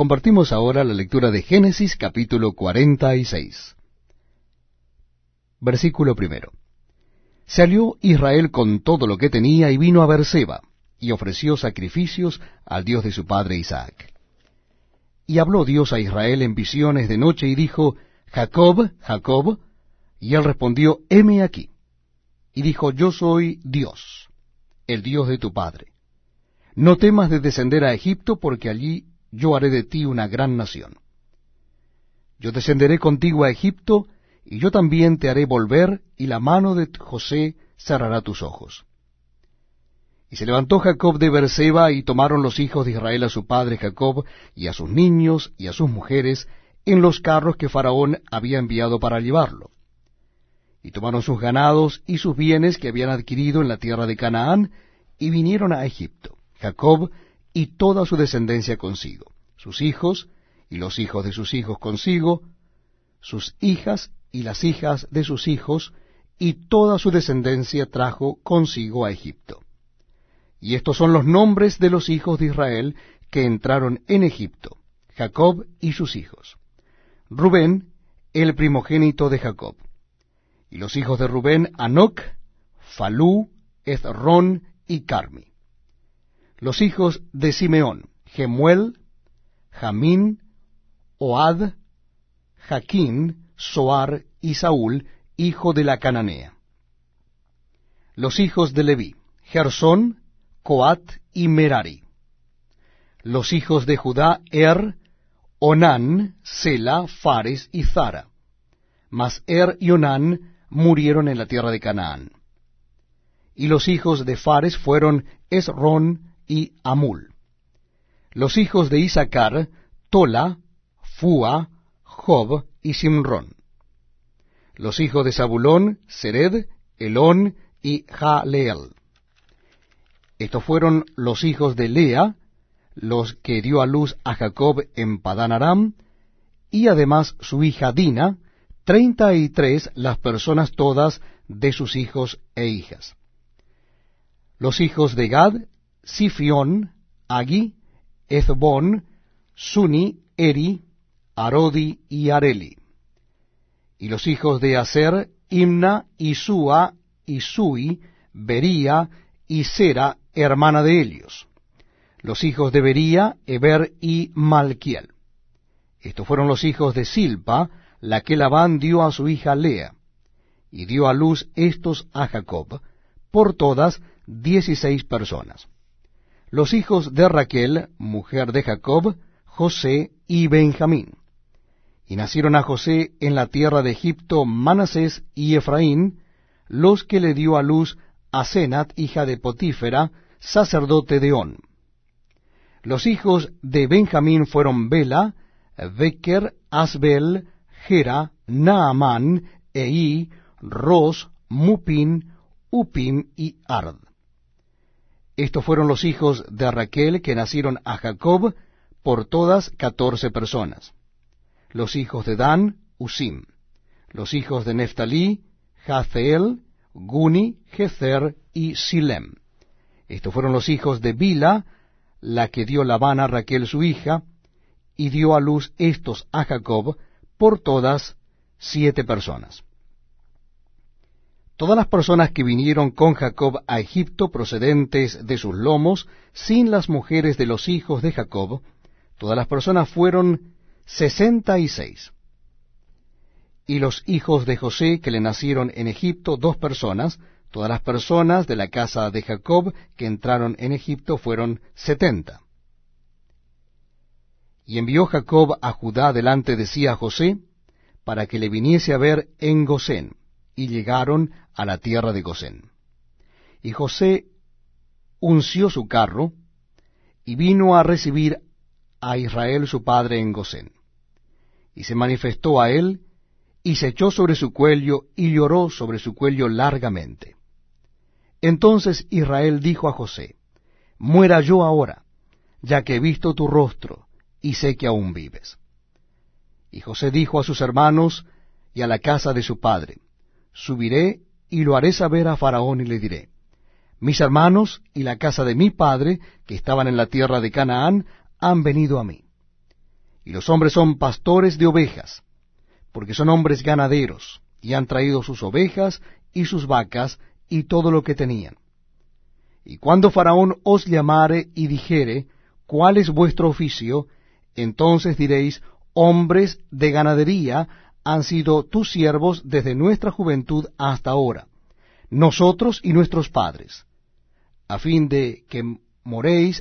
Compartimos ahora la lectura de Génesis capítulo 46. Versículo primero. Salió Israel con todo lo que tenía y vino a Berseba, y ofreció sacrificios al Dios de su padre Isaac. Y habló Dios a Israel en visiones de noche y dijo, Jacob, Jacob, y él respondió, heme aquí. Y dijo, yo soy Dios, el Dios de tu padre. No temas de descender a Egipto, porque allí yo haré de ti una gran nación. Yo descenderé contigo a Egipto, y yo también te haré volver, y la mano de José cerrará tus ojos. Y se levantó Jacob de Berseba, y tomaron los hijos de Israel a su padre Jacob, y a sus niños, y a sus mujeres, en los carros que Faraón había enviado para llevarlo. Y tomaron sus ganados y sus bienes que habían adquirido en la tierra de Canaán, y vinieron a Egipto, Jacob y toda su descendencia consigo, sus hijos y los hijos de sus hijos consigo, sus hijas y las hijas de sus hijos, y toda su descendencia trajo consigo a Egipto. Y estos son los nombres de los hijos de Israel que entraron en Egipto, Jacob y sus hijos. Rubén, el primogénito de Jacob. Y los hijos de Rubén, Anoc, Falú, Ezrón y Carmi. Los hijos de Simeón, Gemuel, Jamín, Oad, Jaquín, Soar y Saúl, hijo de la Cananea. Los hijos de Leví, Gersón, Coat y Merari. Los hijos de Judá, Er, Onán, Sela, Fares y Zara. Mas Er y Onán murieron en la tierra de Canaán. Y los hijos de Fares fueron Esrón, y Amul. Los hijos de Isaacar, Tola, Fua, Job y Simrón. Los hijos de Zabulón, Sered, Elón y Jaleel. Estos fueron los hijos de Lea, los que dio a luz a Jacob en Padán Aram, y además su hija Dina, treinta y tres las personas todas de sus hijos e hijas. Los hijos de Gad, Sifión, Agi, Ezbón, Suni, Eri, Arodi y Areli. Y los hijos de Aser, Imna, Isua, Isui, Bería y Sera, hermana de Helios. Los hijos de Bería, Eber y Malquiel. Estos fueron los hijos de Silpa, la que Labán dio a su hija Lea, y dio a luz estos a Jacob, por todas dieciséis personas los hijos de Raquel, mujer de Jacob, José y Benjamín. Y nacieron a José en la tierra de Egipto Manasés y Efraín, los que le dio a luz a Senat, hija de Potífera, sacerdote de On. Los hijos de Benjamín fueron Bela, Becker, Asbel, Gera, Naamán, Ei, Ros, Mupin, Upim y Ard. Estos fueron los hijos de Raquel que nacieron a Jacob por todas catorce personas. Los hijos de Dan, Usim. Los hijos de Neftalí, Jazeel, Guni, Jezer y Silem. Estos fueron los hijos de Bila, la que dio Labán a Raquel su hija, y dio a luz estos a Jacob por todas siete personas. Todas las personas que vinieron con Jacob a Egipto procedentes de sus lomos, sin las mujeres de los hijos de Jacob, todas las personas fueron sesenta y seis. Y los hijos de José que le nacieron en Egipto, dos personas, todas las personas de la casa de Jacob que entraron en Egipto fueron setenta. Y envió Jacob a Judá delante de sí a José, para que le viniese a ver en Gosén y llegaron a la tierra de Gosén. Y José unció su carro y vino a recibir a Israel su padre en Gosén. Y se manifestó a él y se echó sobre su cuello y lloró sobre su cuello largamente. Entonces Israel dijo a José, Muera yo ahora, ya que he visto tu rostro y sé que aún vives. Y José dijo a sus hermanos y a la casa de su padre, subiré y lo haré saber a Faraón y le diré, mis hermanos y la casa de mi padre, que estaban en la tierra de Canaán, han venido a mí. y los hombres son pastores de ovejas, porque son hombres ganaderos, y han traído sus ovejas y sus vacas y todo lo que tenían. Y cuando Faraón os llamare y dijere, ¿cuál es vuestro oficio? Entonces diréis, hombres de ganadería han sido tus siervos desde nuestra juventud hasta ahora, nosotros y nuestros padres, a fin de que moréis